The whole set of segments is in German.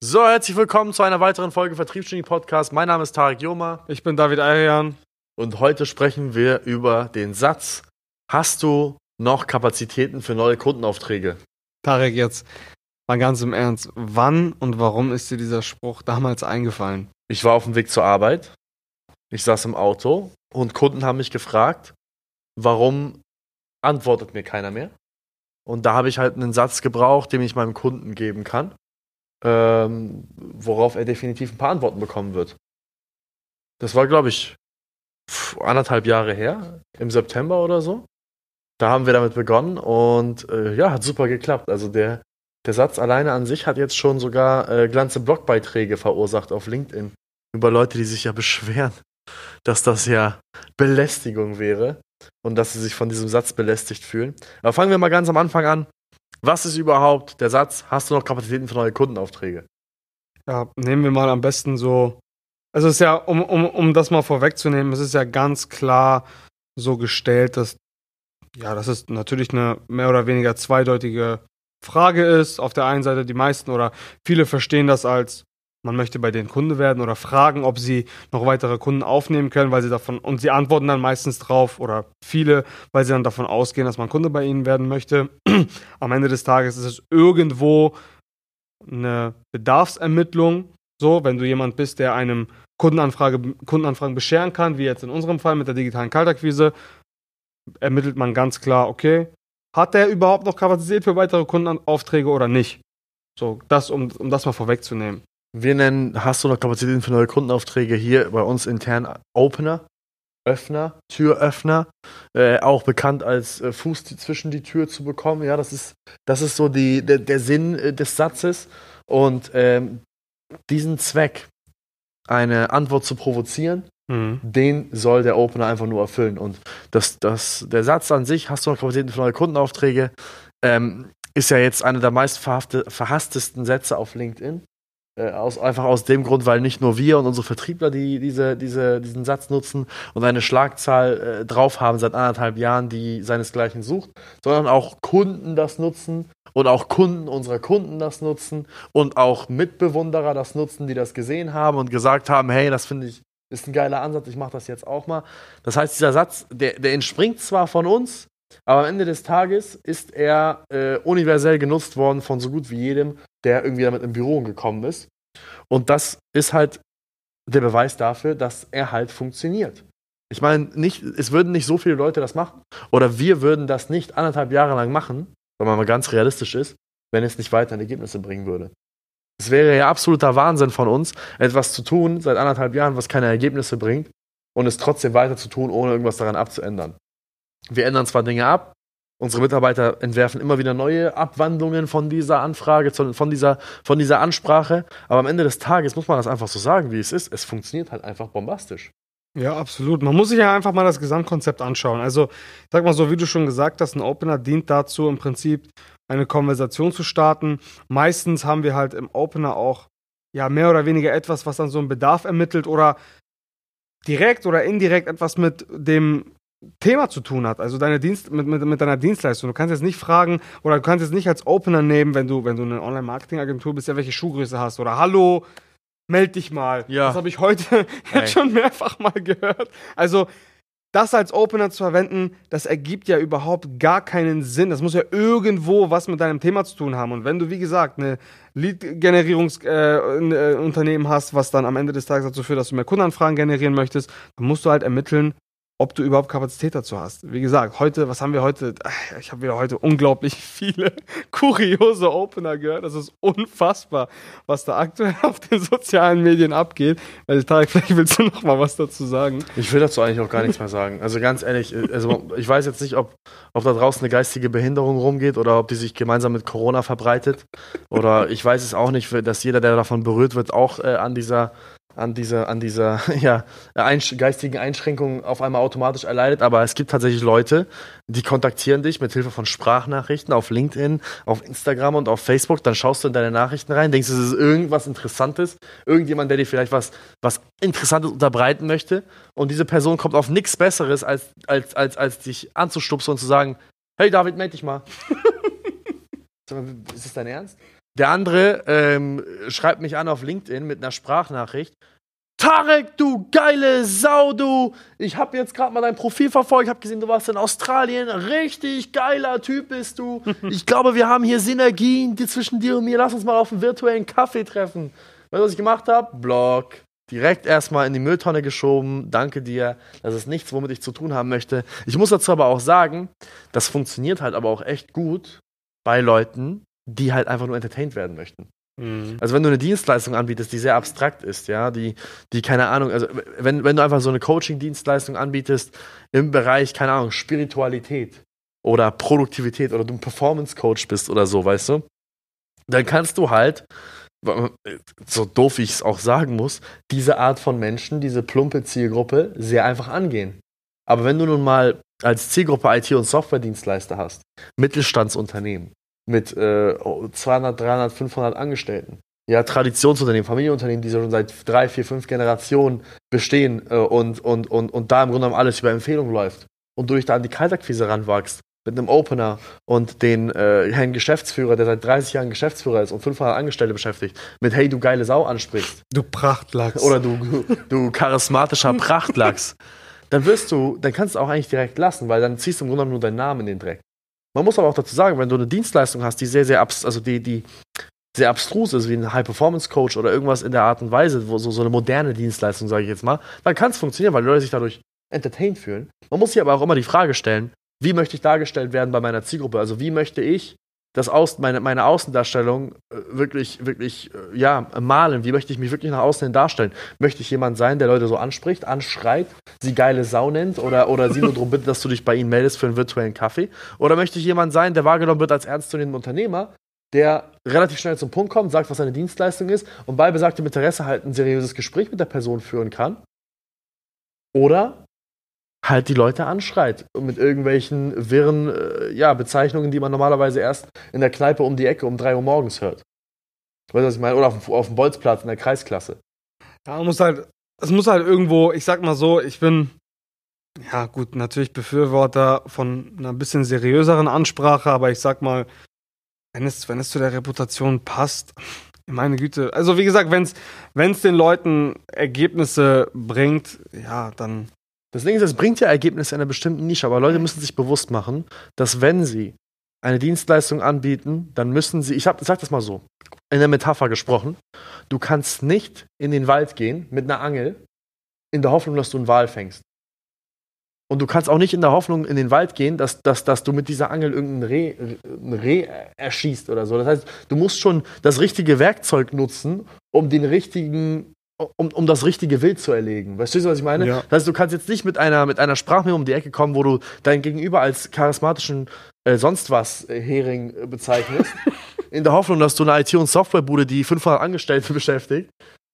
So, herzlich willkommen zu einer weiteren Folge Vertriebsgenie Podcast. Mein Name ist Tarek Joma Ich bin David Arian. und heute sprechen wir über den Satz: Hast du noch Kapazitäten für neue Kundenaufträge? Tarek, jetzt mal ganz im Ernst. Wann und warum ist dir dieser Spruch damals eingefallen? Ich war auf dem Weg zur Arbeit. Ich saß im Auto und Kunden haben mich gefragt, warum antwortet mir keiner mehr? Und da habe ich halt einen Satz gebraucht, den ich meinem Kunden geben kann, ähm, worauf er definitiv ein paar Antworten bekommen wird. Das war, glaube ich, anderthalb Jahre her, im September oder so. Da haben wir damit begonnen und äh, ja, hat super geklappt. Also der, der Satz alleine an sich hat jetzt schon sogar äh, ganze Blogbeiträge verursacht auf LinkedIn über Leute, die sich ja beschweren, dass das ja Belästigung wäre und dass sie sich von diesem Satz belästigt fühlen. Aber fangen wir mal ganz am Anfang an. Was ist überhaupt der Satz, hast du noch Kapazitäten für neue Kundenaufträge? Ja, nehmen wir mal am besten so. Es ist ja, um, um, um das mal vorwegzunehmen, es ist ja ganz klar so gestellt, dass ja, dass es natürlich eine mehr oder weniger zweideutige Frage ist. Auf der einen Seite die meisten oder viele verstehen das als man möchte bei denen Kunde werden oder fragen, ob sie noch weitere Kunden aufnehmen können, weil sie davon und sie antworten dann meistens drauf oder viele, weil sie dann davon ausgehen, dass man Kunde bei ihnen werden möchte. Am Ende des Tages ist es irgendwo eine Bedarfsermittlung. So, wenn du jemand bist, der einem Kundenanfrage, Kundenanfragen bescheren kann, wie jetzt in unserem Fall mit der digitalen Kaltakquise, ermittelt man ganz klar, okay, hat der überhaupt noch Kapazität für weitere Kundenaufträge oder nicht? So, das, um, um das mal vorwegzunehmen. Wir nennen, hast du noch Kapazitäten für neue Kundenaufträge hier bei uns intern Opener, Öffner, Türöffner, äh, auch bekannt als äh, Fuß die, zwischen die Tür zu bekommen. Ja, das ist, das ist so die, der, der Sinn äh, des Satzes. Und ähm, diesen Zweck, eine Antwort zu provozieren, Mhm. den soll der Opener einfach nur erfüllen. Und das, das, der Satz an sich, hast du noch Kapazitäten für neue Kundenaufträge, ähm, ist ja jetzt einer der meist verhasstesten Sätze auf LinkedIn. Äh, aus, einfach aus dem Grund, weil nicht nur wir und unsere Vertriebler die, diese, diese, diesen Satz nutzen und eine Schlagzahl äh, drauf haben seit anderthalb Jahren, die seinesgleichen sucht, sondern auch Kunden das nutzen und auch Kunden unserer Kunden das nutzen und auch Mitbewunderer das nutzen, die das gesehen haben und gesagt haben, hey, das finde ich ist ein geiler Ansatz, ich mache das jetzt auch mal. Das heißt, dieser Satz, der, der entspringt zwar von uns, aber am Ende des Tages ist er äh, universell genutzt worden von so gut wie jedem, der irgendwie damit in Büro gekommen ist. Und das ist halt der Beweis dafür, dass er halt funktioniert. Ich meine, nicht, es würden nicht so viele Leute das machen. Oder wir würden das nicht anderthalb Jahre lang machen, wenn man mal ganz realistisch ist, wenn es nicht weiter Ergebnisse bringen würde. Es wäre ja absoluter Wahnsinn von uns, etwas zu tun seit anderthalb Jahren, was keine Ergebnisse bringt, und es trotzdem weiter zu tun, ohne irgendwas daran abzuändern. Wir ändern zwar Dinge ab, unsere Mitarbeiter entwerfen immer wieder neue Abwandlungen von dieser Anfrage, von dieser, von dieser Ansprache, aber am Ende des Tages muss man das einfach so sagen, wie es ist. Es funktioniert halt einfach bombastisch. Ja, absolut. Man muss sich ja einfach mal das Gesamtkonzept anschauen. Also, sag mal so, wie du schon gesagt hast, ein Opener dient dazu, im Prinzip eine Konversation zu starten. Meistens haben wir halt im Opener auch ja mehr oder weniger etwas, was dann so einen Bedarf ermittelt oder direkt oder indirekt etwas mit dem Thema zu tun hat, also deine Dienst mit, mit, mit deiner Dienstleistung. Du kannst jetzt nicht fragen oder du kannst jetzt nicht als Opener nehmen, wenn du, wenn du eine Online-Marketing-Agentur bist, ja, welche Schuhgröße hast oder Hallo, meld dich mal. Ja. Das habe ich heute jetzt schon mehrfach mal gehört. Also das als Opener zu verwenden, das ergibt ja überhaupt gar keinen Sinn. Das muss ja irgendwo was mit deinem Thema zu tun haben. Und wenn du, wie gesagt, eine Lead-Generierungsunternehmen äh, äh, hast, was dann am Ende des Tages dazu führt, dass du mehr Kundenanfragen generieren möchtest, dann musst du halt ermitteln, ob du überhaupt Kapazität dazu hast. Wie gesagt, heute, was haben wir heute? Ich habe wieder heute unglaublich viele kuriose Opener gehört. Das ist unfassbar, was da aktuell auf den sozialen Medien abgeht. Also Tarek, vielleicht willst du noch mal was dazu sagen. Ich will dazu eigentlich auch gar nichts mehr sagen. Also ganz ehrlich, also ich weiß jetzt nicht, ob, ob da draußen eine geistige Behinderung rumgeht oder ob die sich gemeinsam mit Corona verbreitet. Oder ich weiß es auch nicht, dass jeder, der davon berührt wird, auch äh, an dieser an dieser, an dieser ja, einsch geistigen Einschränkung auf einmal automatisch erleidet. Aber es gibt tatsächlich Leute, die kontaktieren dich mit Hilfe von Sprachnachrichten auf LinkedIn, auf Instagram und auf Facebook. Dann schaust du in deine Nachrichten rein, denkst, es ist irgendwas Interessantes, irgendjemand, der dir vielleicht was, was Interessantes unterbreiten möchte. Und diese Person kommt auf nichts Besseres, als, als, als, als dich anzustupsen und zu sagen, hey David, meld dich mal. Ist das dein Ernst? Der andere ähm, schreibt mich an auf LinkedIn mit einer Sprachnachricht. Tarek, du geile Sau, du! Ich habe jetzt gerade mal dein Profil verfolgt, ich habe gesehen, du warst in Australien. Richtig geiler Typ bist du. Ich glaube, wir haben hier Synergien die zwischen dir und mir. Lass uns mal auf einen virtuellen Kaffee treffen. Weißt du, was ich gemacht habe? Blog. Direkt erstmal in die Mülltonne geschoben. Danke dir. Das ist nichts, womit ich zu tun haben möchte. Ich muss dazu aber auch sagen, das funktioniert halt aber auch echt gut bei Leuten, die halt einfach nur entertained werden möchten. Mhm. Also wenn du eine Dienstleistung anbietest, die sehr abstrakt ist, ja, die, die keine Ahnung, also wenn, wenn du einfach so eine Coaching-Dienstleistung anbietest im Bereich, keine Ahnung, Spiritualität oder Produktivität oder du ein Performance-Coach bist oder so, weißt du, dann kannst du halt, so doof ich es auch sagen muss, diese Art von Menschen, diese plumpe Zielgruppe sehr einfach angehen. Aber wenn du nun mal als Zielgruppe IT- und Software-Dienstleister hast, Mittelstandsunternehmen, mit äh, 200, 300, 500 Angestellten. Ja, Traditionsunternehmen, Familienunternehmen, die schon seit drei, vier, fünf Generationen bestehen äh, und, und, und, und da im Grunde genommen alles über Empfehlung läuft. Und du dich da an die Kaltakquise ranwachst mit einem Opener und den äh, Herrn Geschäftsführer, der seit 30 Jahren Geschäftsführer ist und 500 Angestellte beschäftigt, mit Hey, du geile Sau ansprichst. Du Prachtlachs. Oder du, du charismatischer Prachtlachs. dann wirst du, dann kannst du auch eigentlich direkt lassen, weil dann ziehst du im Grunde genommen nur deinen Namen in den Dreck. Man muss aber auch dazu sagen, wenn du eine Dienstleistung hast, die sehr, sehr abs also die, die sehr abstrus ist, wie ein High-Performance-Coach oder irgendwas in der Art und Weise, wo so, so eine moderne Dienstleistung, sage ich jetzt mal, dann kann es funktionieren, weil die Leute sich dadurch entertained fühlen. Man muss sich aber auch immer die Frage stellen, wie möchte ich dargestellt werden bei meiner Zielgruppe? Also wie möchte ich das Aus, meine, meine Außendarstellung äh, wirklich, wirklich, äh, ja, malen? Wie möchte ich mich wirklich nach außen hin darstellen? Möchte ich jemand sein, der Leute so anspricht, anschreit, sie geile Sau nennt oder, oder sie nur darum bittet, dass du dich bei ihnen meldest für einen virtuellen Kaffee? Oder möchte ich jemand sein, der wahrgenommen wird als ernstzunehmender Unternehmer, der relativ schnell zum Punkt kommt, sagt, was seine Dienstleistung ist und bei besagtem Interesse halt ein seriöses Gespräch mit der Person führen kann? Oder halt die Leute anschreit mit irgendwelchen wirren äh, ja, Bezeichnungen, die man normalerweise erst in der Kneipe um die Ecke um 3 Uhr morgens hört. Weißt du, was ich meine? Oder auf, auf dem Bolzplatz in der Kreisklasse. Ja, man muss halt, es muss halt irgendwo, ich sag mal so, ich bin, ja gut, natürlich Befürworter von einer bisschen seriöseren Ansprache, aber ich sag mal, wenn es, wenn es zu der Reputation passt, meine Güte. Also wie gesagt, wenn es den Leuten Ergebnisse bringt, ja, dann Das Ding ist, es bringt ja Ergebnisse in einer bestimmten Nische, aber Leute müssen sich bewusst machen, dass wenn sie eine Dienstleistung anbieten, dann müssen sie, ich hab, sag das mal so, in der Metapher gesprochen, du kannst nicht in den Wald gehen mit einer Angel in der Hoffnung, dass du einen Wal fängst. Und du kannst auch nicht in der Hoffnung in den Wald gehen, dass, dass, dass du mit dieser Angel irgendein Reh, ein Reh erschießt oder so. Das heißt, du musst schon das richtige Werkzeug nutzen, um den richtigen, um, um das richtige Wild zu erlegen. Weißt du, was ich meine? Ja. Das heißt, du kannst jetzt nicht mit einer, mit einer Sprachmemo um die Ecke kommen, wo du dein Gegenüber als charismatischen äh, sonst was äh, Hering äh, bezeichnest, in der Hoffnung, dass du eine IT- und Softwarebude, die 500 Angestellte beschäftigt,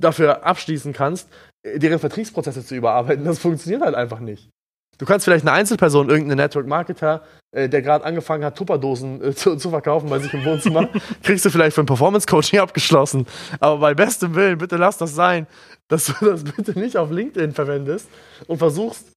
dafür abschließen kannst, äh, deren Vertriebsprozesse zu überarbeiten. Das funktioniert halt einfach nicht. Du kannst vielleicht eine Einzelperson, irgendeinen Network-Marketer, äh, der gerade angefangen hat, Tupperdosen äh, zu, zu verkaufen bei sich im Wohnzimmer, kriegst du vielleicht für ein Performance-Coaching abgeschlossen. Aber bei bestem Willen, bitte lass das sein, dass du das bitte nicht auf LinkedIn verwendest und versuchst,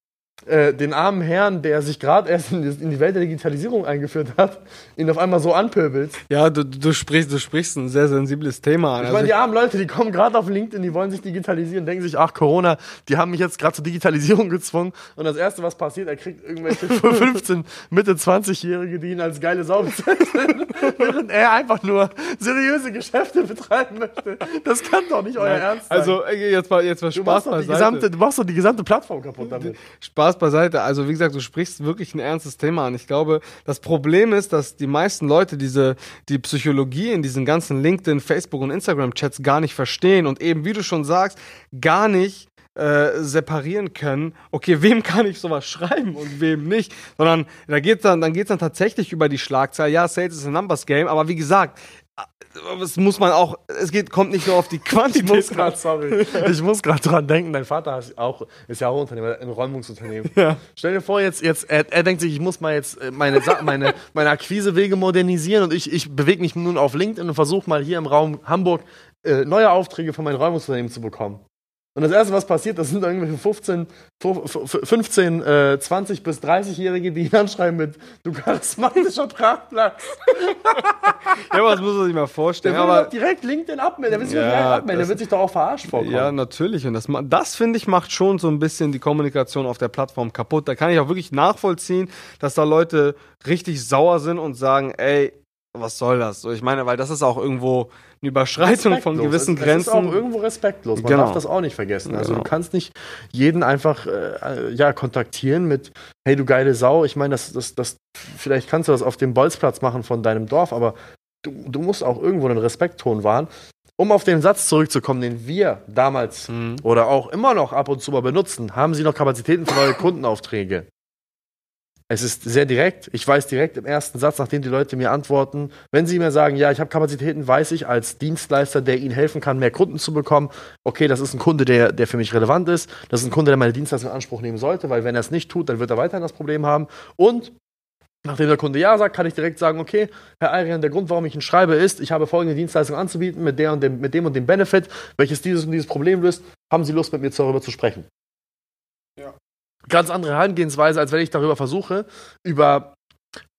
äh, den armen Herrn, der sich gerade erst in, die- in die Welt der Digitalisierung eingeführt hat, ihn auf einmal so anpöbelst. Ja, du, du sprichst, du sprichst ein sehr sensibles Thema an. Ich Also meine, die armen Leute, die kommen gerade auf LinkedIn, die wollen sich digitalisieren, denken sich, ach, Corona, die haben mich jetzt gerade zur Digitalisierung gezwungen. Und das Erste, was passiert, er kriegt irgendwelche 15, Mitte 20-Jährige, die ihn als geile Sau bezeichnen, während er einfach nur seriöse Geschäfte betreiben möchte. Das kann doch nicht euer Ernst sein. also äh, jetzt mal, jetzt mal du Spaß machst, doch die gesamte, du machst doch die gesamte Plattform kaputt damit. Spaß beiseite. Also wie gesagt, du sprichst wirklich ein ernstes Thema an. Ich glaube, das Problem ist, dass die meisten Leute diese die Psychologie in diesen ganzen LinkedIn, Facebook und Instagram Chats gar nicht verstehen und eben, wie du schon sagst, gar nicht äh, separieren können, okay, wem kann ich sowas schreiben und wem nicht, sondern da geht's dann, dann geht's dann tatsächlich über die Schlagzahl. Ja, Sales ist ein Numbers Game, aber wie gesagt, es muss man auch, es geht, kommt nicht nur auf die Ich Quantität. muss gerade, sorry, ich muss gerade dran denken, dein Vater ist, auch, ist ja auch Unternehmer, ein Räumungsunternehmen. Ja. Stell dir vor, jetzt, jetzt er, er denkt sich, ich muss mal jetzt äh, meine, meine, meine Akquisewege modernisieren und ich, ich bewege mich nun auf LinkedIn und versuche mal hier im Raum Hamburg äh, neue Aufträge von meinem Räumungsunternehmen zu bekommen. Und das erste, was passiert, das sind irgendwelche 15, 15 äh, 20 bis 30-Jährige, die ihn anschreiben mit du charismatischer Tragplatz. ja, aber das muss man sich mal vorstellen. Der will aber doch direkt LinkedIn abmelden. Der will sich ja, direkt abmelden. Der wird sich doch auch verarscht vorkommen. Ja, natürlich. Und das, das finde ich, macht schon so ein bisschen die Kommunikation auf der Plattform kaputt. Da kann ich auch wirklich nachvollziehen, dass da Leute richtig sauer sind und sagen, ey, was soll das? So, ich meine, weil das ist auch irgendwo eine Überschreitung von gewissen Grenzen. Das ist auch irgendwo respektlos. Man genau. darf das auch nicht vergessen. Also genau. du kannst nicht jeden einfach äh, ja, kontaktieren mit, hey du geile Sau. Ich meine, das, das, das, vielleicht kannst du das auf dem Bolzplatz machen von deinem Dorf, aber du, du musst auch irgendwo einen Respektton wahren. Um auf den Satz zurückzukommen, den wir damals mhm. oder auch immer noch ab und zu mal benutzen, haben Sie noch Kapazitäten für neue Kundenaufträge? Es ist sehr direkt. Ich weiß direkt im ersten Satz, nachdem die Leute mir antworten, wenn sie mir sagen, ja, ich habe Kapazitäten, weiß ich als Dienstleister, der ihnen helfen kann, mehr Kunden zu bekommen, okay, das ist ein Kunde, der, der für mich relevant ist. Das ist ein Kunde, der meine Dienstleistung in Anspruch nehmen sollte, weil wenn er es nicht tut, dann wird er weiterhin das Problem haben. Und Nachdem der Kunde Ja sagt, kann ich direkt sagen, okay, Herr Ayrian, der Grund, warum ich ihn schreibe, ist, ich habe folgende Dienstleistung anzubieten mit, der und dem, mit dem und dem Benefit, welches dieses und dieses Problem löst. Haben Sie Lust, mit mir darüber zu sprechen? Ganz andere Herangehensweise, als wenn ich darüber versuche, über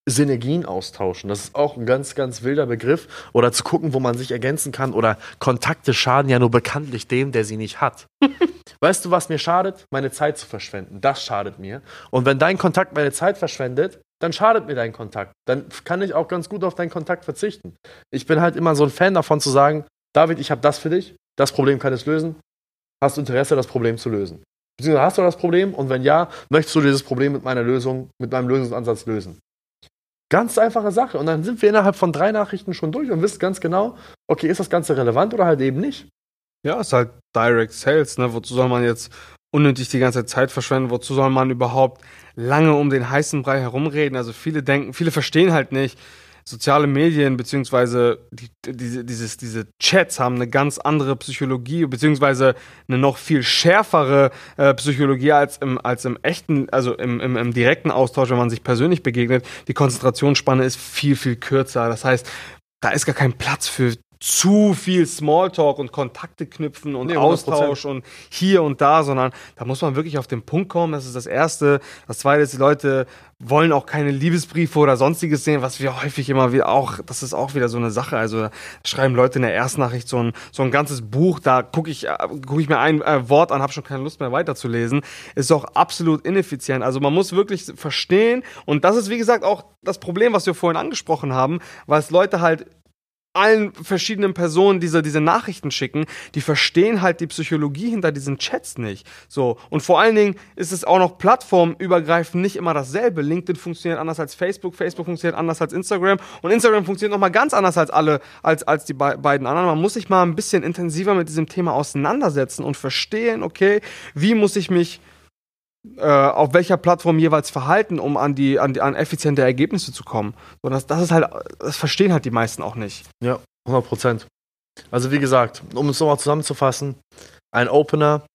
Synergien austauschen. Das ist auch ein ganz, ganz wilder Begriff. Oder zu gucken, wo man sich ergänzen kann. Oder Kontakte schaden ja nur bekanntlich dem, der sie nicht hat. weißt du, was mir schadet? Meine Zeit zu verschwenden. Das schadet mir. Und wenn dein Kontakt meine Zeit verschwendet, dann schadet mir dein Kontakt. Dann kann ich auch ganz gut auf deinen Kontakt verzichten. Ich bin halt immer so ein Fan davon zu sagen, David, ich habe das für dich. Das Problem kann es lösen. Hast Interesse, das Problem zu lösen? Beziehungsweise hast du das Problem? Und wenn ja, möchtest du dieses Problem mit meiner Lösung, mit meinem Lösungsansatz lösen? Ganz einfache Sache. Und dann sind wir innerhalb von drei Nachrichten schon durch und wissen ganz genau, okay, ist das Ganze relevant oder halt eben nicht? Ja, ist halt Direct Sales, ne? Wozu soll man jetzt unnötig die ganze Zeit verschwenden? Wozu soll man überhaupt lange um den heißen Brei herumreden? Also viele denken, viele verstehen halt nicht, soziale Medien beziehungsweise die, diese, dieses, diese Chats haben eine ganz andere Psychologie beziehungsweise eine noch viel schärfere äh, Psychologie als im, als im echten, also im, im, im direkten Austausch, wenn man sich persönlich begegnet. Die Konzentrationsspanne ist viel, viel kürzer. Das heißt, da ist gar kein Platz für zu viel Smalltalk und Kontakte knüpfen und nee, Austausch und hier und da, sondern da muss man wirklich auf den Punkt kommen. Das ist das Erste. Das Zweite ist, die Leute wollen auch keine Liebesbriefe oder sonstiges sehen, was wir häufig immer wieder auch, das ist auch wieder so eine Sache. Also schreiben Leute in der Erstnachricht so ein, so ein ganzes Buch, da gucke ich, guck ich mir ein äh, Wort an, habe schon keine Lust mehr weiterzulesen. Ist auch absolut ineffizient. Also man muss wirklich verstehen und das ist wie gesagt auch das Problem, was wir vorhin angesprochen haben, weil es Leute halt allen verschiedenen Personen diese, diese Nachrichten schicken, die verstehen halt die Psychologie hinter diesen Chats nicht. So. Und vor allen Dingen ist es auch noch plattformübergreifend nicht immer dasselbe. LinkedIn funktioniert anders als Facebook, Facebook funktioniert anders als Instagram und Instagram funktioniert nochmal ganz anders als alle, als, als die be beiden anderen. Man muss sich mal ein bisschen intensiver mit diesem Thema auseinandersetzen und verstehen, okay, wie muss ich mich auf welcher Plattform jeweils verhalten, um an die, an die an effiziente Ergebnisse zu kommen. So, das, das ist halt, das verstehen halt die meisten auch nicht. Ja, 100 Prozent. Also wie gesagt, um es nochmal zusammenzufassen, ein Opener,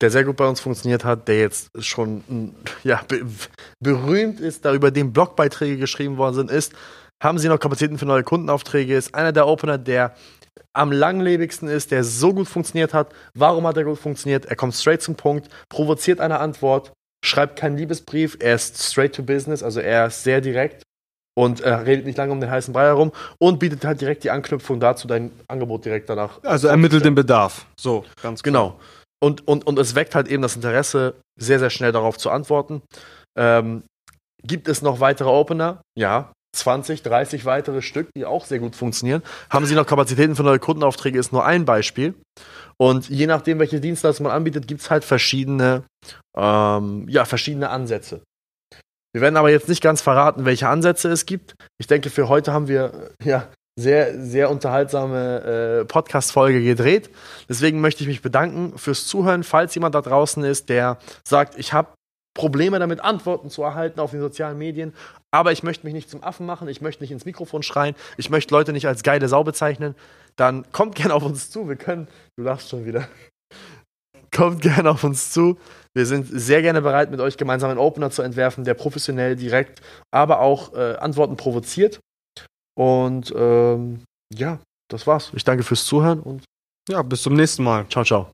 der sehr gut bei uns funktioniert hat, der jetzt schon ja, be berühmt ist, da über den Blogbeiträge geschrieben worden sind, ist, haben Sie noch Kapazitäten für neue Kundenaufträge? Ist einer der Opener, der am langlebigsten ist, der so gut funktioniert hat. Warum hat er gut funktioniert? Er kommt straight zum Punkt, provoziert eine Antwort, schreibt keinen Liebesbrief, er ist straight to business, also er ist sehr direkt und er redet nicht lange um den heißen Brei herum und bietet halt direkt die Anknüpfung dazu, dein Angebot direkt danach. Also ermittelt den Bedarf. So, ganz klar. Genau. Und, und, und es weckt halt eben das Interesse, sehr, sehr schnell darauf zu antworten. Ähm, gibt es noch weitere Opener? Ja, 20, 30 weitere Stück, die auch sehr gut funktionieren. Haben Sie noch Kapazitäten für neue Kundenaufträge, ist nur ein Beispiel. Und je nachdem, welche Dienstleistung man anbietet, gibt es halt verschiedene, ähm, ja, verschiedene Ansätze. Wir werden aber jetzt nicht ganz verraten, welche Ansätze es gibt. Ich denke, für heute haben wir ja sehr, sehr unterhaltsame äh, Podcast-Folge gedreht. Deswegen möchte ich mich bedanken fürs Zuhören. Falls jemand da draußen ist, der sagt, ich habe Probleme damit, Antworten zu erhalten auf den sozialen Medien aber ich möchte mich nicht zum Affen machen, ich möchte nicht ins Mikrofon schreien, ich möchte Leute nicht als geile Sau bezeichnen, dann kommt gerne auf uns zu. Wir können, du lachst schon wieder. Kommt gerne auf uns zu. Wir sind sehr gerne bereit, mit euch gemeinsam einen Opener zu entwerfen, der professionell, direkt, aber auch äh, Antworten provoziert. Und ähm, ja, das war's. Ich danke fürs Zuhören und ja, bis zum nächsten Mal. Ciao, ciao.